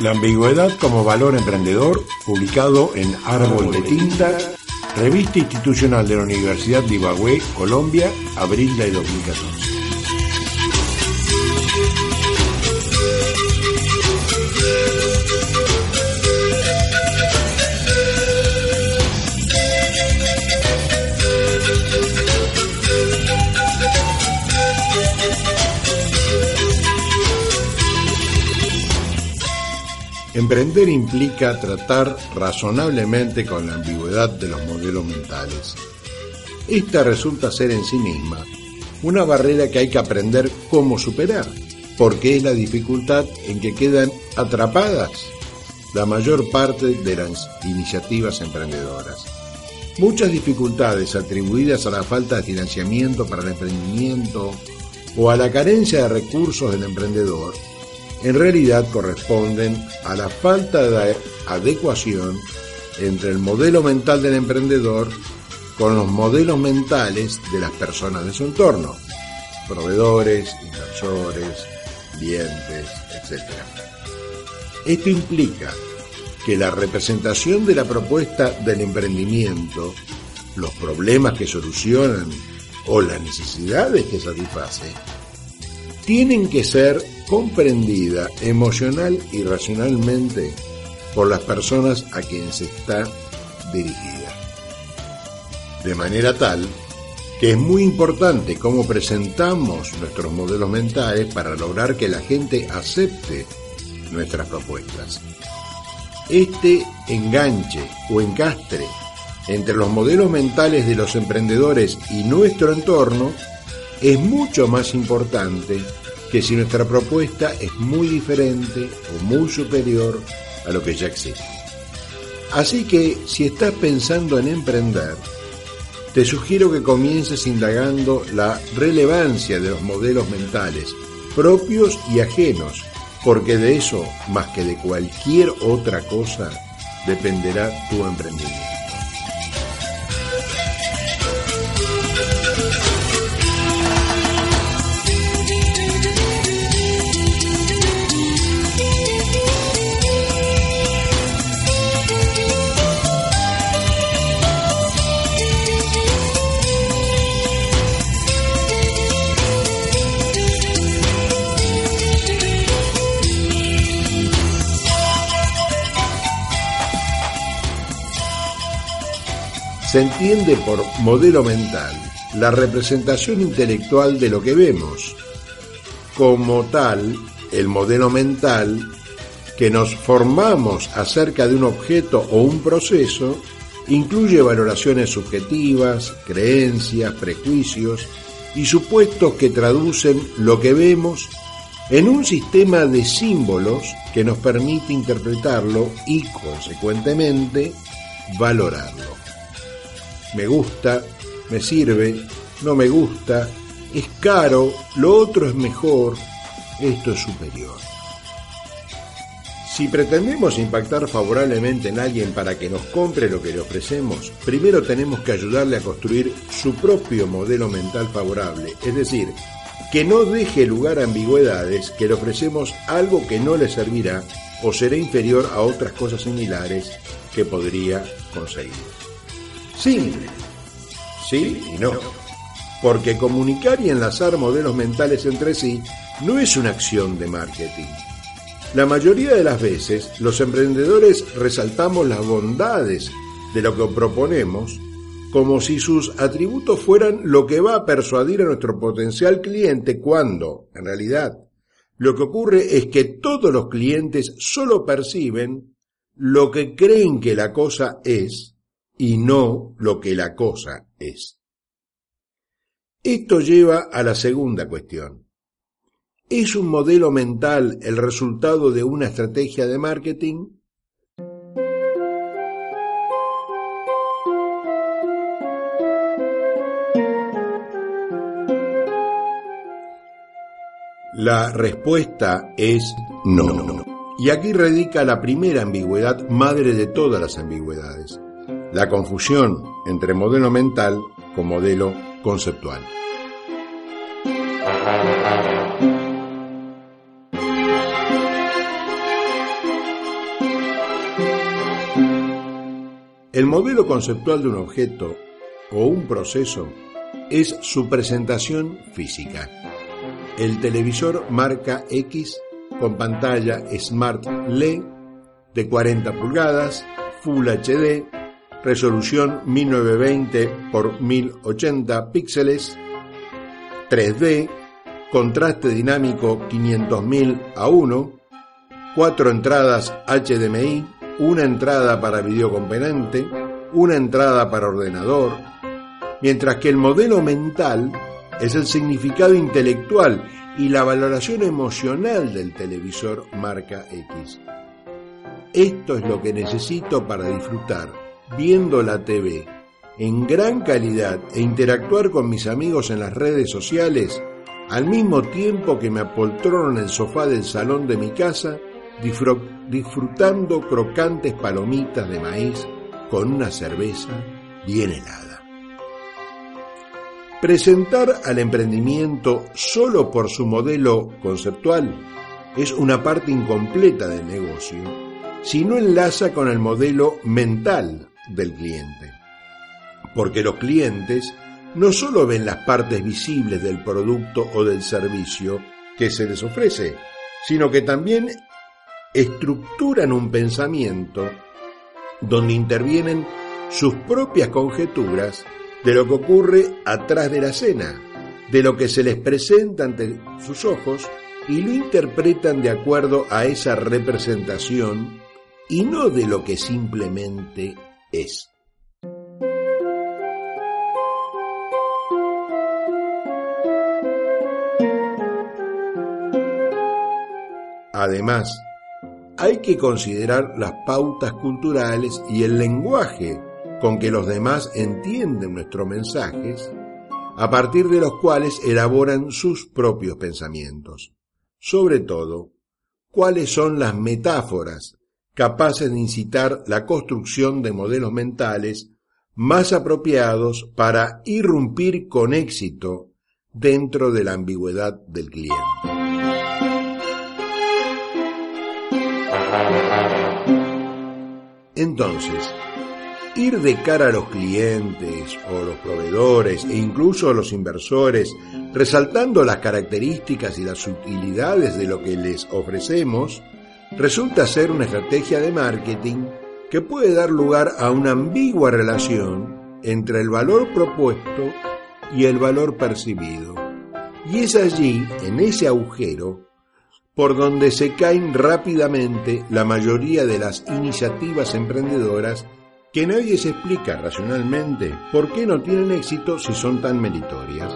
La ambigüedad como valor emprendedor, publicado en Árbol de Tinta, revista institucional de la Universidad de Ibagüe, Colombia, abril de 2014. Emprender implica tratar razonablemente con la ambigüedad de los modelos mentales. Esta resulta ser en sí misma una barrera que hay que aprender cómo superar, porque es la dificultad en que quedan atrapadas la mayor parte de las iniciativas emprendedoras. Muchas dificultades atribuidas a la falta de financiamiento para el emprendimiento o a la carencia de recursos del emprendedor en realidad corresponden a la falta de adecuación entre el modelo mental del emprendedor con los modelos mentales de las personas de su entorno, proveedores, inversores, clientes, etc. Esto implica que la representación de la propuesta del emprendimiento, los problemas que solucionan o las necesidades que satisface, tienen que ser comprendida emocional y racionalmente por las personas a quienes está dirigida. De manera tal que es muy importante cómo presentamos nuestros modelos mentales para lograr que la gente acepte nuestras propuestas. Este enganche o encastre entre los modelos mentales de los emprendedores y nuestro entorno es mucho más importante que si nuestra propuesta es muy diferente o muy superior a lo que ya existe. Así que si estás pensando en emprender, te sugiero que comiences indagando la relevancia de los modelos mentales propios y ajenos, porque de eso, más que de cualquier otra cosa, dependerá tu emprendimiento. Se entiende por modelo mental la representación intelectual de lo que vemos. Como tal, el modelo mental que nos formamos acerca de un objeto o un proceso incluye valoraciones subjetivas, creencias, prejuicios y supuestos que traducen lo que vemos en un sistema de símbolos que nos permite interpretarlo y, consecuentemente, valorarlo me gusta, me sirve, no me gusta, es caro, lo otro es mejor, esto es superior. Si pretendemos impactar favorablemente en alguien para que nos compre lo que le ofrecemos, primero tenemos que ayudarle a construir su propio modelo mental favorable, es decir, que no deje lugar a ambigüedades, que le ofrecemos algo que no le servirá o será inferior a otras cosas similares que podría conseguir. Simple. Sí y no. Porque comunicar y enlazar modelos mentales entre sí no es una acción de marketing. La mayoría de las veces los emprendedores resaltamos las bondades de lo que proponemos como si sus atributos fueran lo que va a persuadir a nuestro potencial cliente cuando, en realidad, lo que ocurre es que todos los clientes solo perciben lo que creen que la cosa es y no lo que la cosa es. Esto lleva a la segunda cuestión. ¿Es un modelo mental el resultado de una estrategia de marketing? La respuesta es no. Y aquí radica la primera ambigüedad, madre de todas las ambigüedades la confusión entre modelo mental con modelo conceptual. El modelo conceptual de un objeto o un proceso es su presentación física. El televisor marca X con pantalla Smart LED de 40 pulgadas, Full HD resolución 1920 x 1080 píxeles, 3D, contraste dinámico 500.000 a 1, cuatro entradas HDMI, una entrada para videocomponente, una entrada para ordenador, mientras que el modelo mental es el significado intelectual y la valoración emocional del televisor marca X. Esto es lo que necesito para disfrutar viendo la TV en gran calidad e interactuar con mis amigos en las redes sociales al mismo tiempo que me apoltrono en el sofá del salón de mi casa disfrutando crocantes palomitas de maíz con una cerveza bien helada. Presentar al emprendimiento solo por su modelo conceptual es una parte incompleta del negocio si no enlaza con el modelo mental del cliente. Porque los clientes no solo ven las partes visibles del producto o del servicio que se les ofrece, sino que también estructuran un pensamiento donde intervienen sus propias conjeturas de lo que ocurre atrás de la escena, de lo que se les presenta ante sus ojos y lo interpretan de acuerdo a esa representación y no de lo que simplemente es. Además, hay que considerar las pautas culturales y el lenguaje con que los demás entienden nuestros mensajes, a partir de los cuales elaboran sus propios pensamientos. Sobre todo, cuáles son las metáforas capaces de incitar la construcción de modelos mentales más apropiados para irrumpir con éxito dentro de la ambigüedad del cliente. Entonces, ir de cara a los clientes o los proveedores e incluso a los inversores, resaltando las características y las utilidades de lo que les ofrecemos, resulta ser una estrategia de marketing que puede dar lugar a una ambigua relación entre el valor propuesto y el valor percibido. Y es allí, en ese agujero, por donde se caen rápidamente la mayoría de las iniciativas emprendedoras que nadie se explica racionalmente por qué no tienen éxito si son tan meritorias.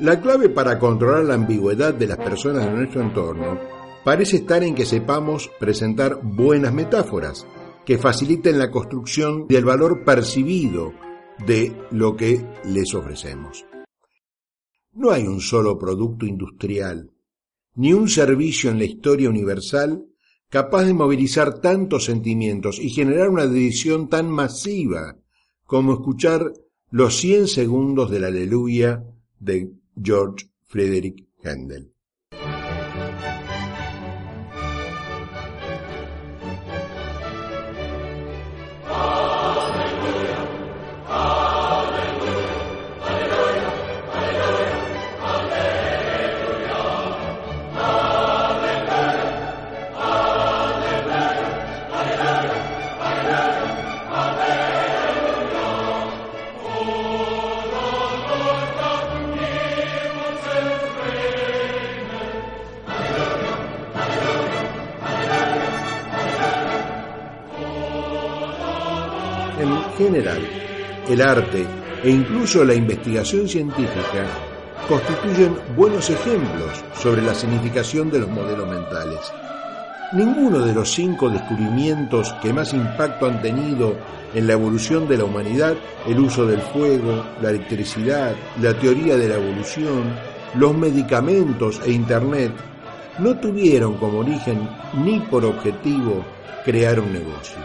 La clave para controlar la ambigüedad de las personas de nuestro entorno parece estar en que sepamos presentar buenas metáforas que faciliten la construcción del valor percibido de lo que les ofrecemos. No hay un solo producto industrial, ni un servicio en la historia universal capaz de movilizar tantos sentimientos y generar una decisión tan masiva como escuchar los 100 segundos del aleluya de George Frederick Handel. General, el arte e incluso la investigación científica constituyen buenos ejemplos sobre la significación de los modelos mentales. Ninguno de los cinco descubrimientos que más impacto han tenido en la evolución de la humanidad, el uso del fuego, la electricidad, la teoría de la evolución, los medicamentos e Internet, no tuvieron como origen ni por objetivo crear un negocio,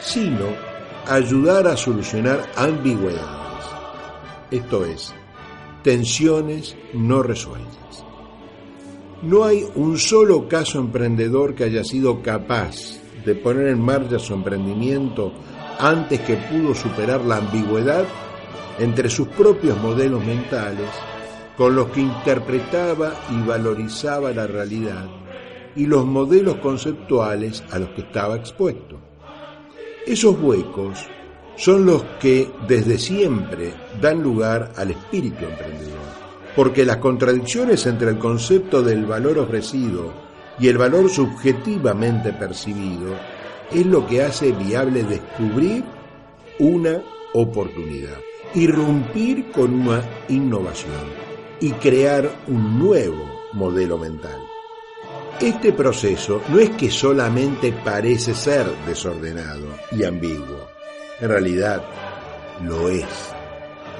sino ayudar a solucionar ambigüedades. Esto es, tensiones no resueltas. No hay un solo caso emprendedor que haya sido capaz de poner en marcha su emprendimiento antes que pudo superar la ambigüedad entre sus propios modelos mentales con los que interpretaba y valorizaba la realidad y los modelos conceptuales a los que estaba expuesto. Esos huecos son los que desde siempre dan lugar al espíritu emprendedor, porque las contradicciones entre el concepto del valor ofrecido y el valor subjetivamente percibido es lo que hace viable descubrir una oportunidad, irrumpir con una innovación y crear un nuevo modelo mental. Este proceso no es que solamente parece ser desordenado y ambiguo, en realidad lo es.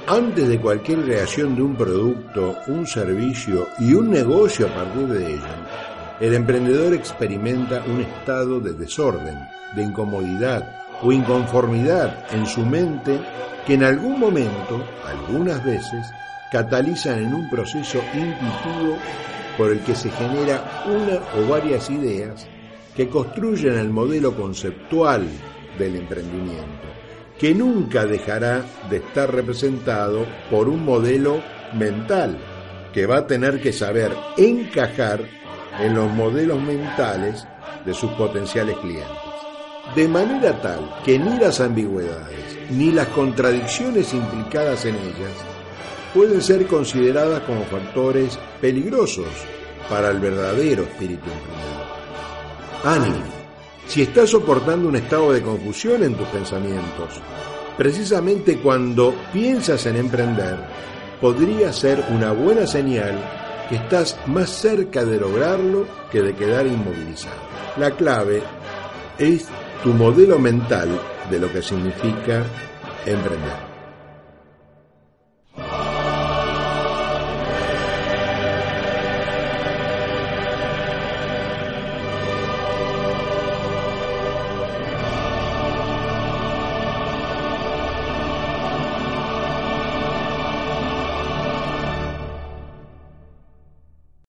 Antes de cualquier creación de un producto, un servicio y un negocio a partir de ello, el emprendedor experimenta un estado de desorden, de incomodidad o inconformidad en su mente que en algún momento, algunas veces, catalizan en un proceso intuitivo por el que se genera una o varias ideas que construyen el modelo conceptual del emprendimiento, que nunca dejará de estar representado por un modelo mental, que va a tener que saber encajar en los modelos mentales de sus potenciales clientes. De manera tal que ni las ambigüedades ni las contradicciones implicadas en ellas pueden ser consideradas como factores peligrosos para el verdadero espíritu emprendedor. Ánimo, si estás soportando un estado de confusión en tus pensamientos, precisamente cuando piensas en emprender, podría ser una buena señal que estás más cerca de lograrlo que de quedar inmovilizado. La clave es tu modelo mental de lo que significa emprender.